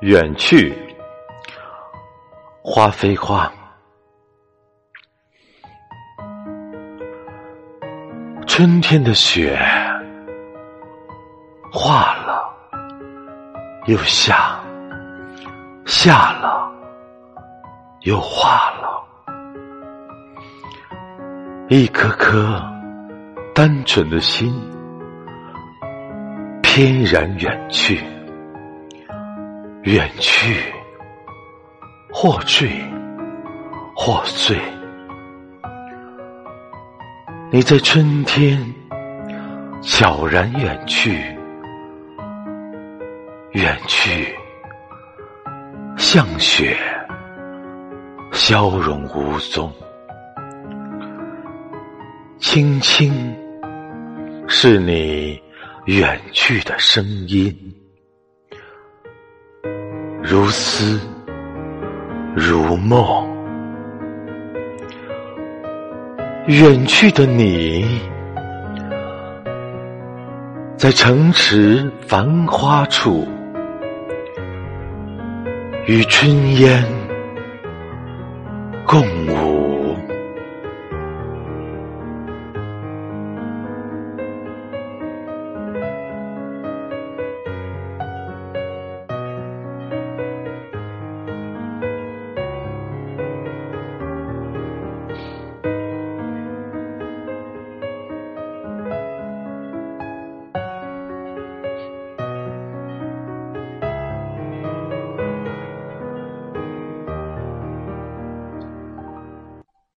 远去，花非花，春天的雪化了又下，下了又化了，一颗颗单纯的心，翩然远去。远去，或坠，或碎。你在春天悄然远去，远去，像雪消融无踪。轻轻，是你远去的声音。如丝，如梦，远去的你，在城池繁花处，与春烟共舞。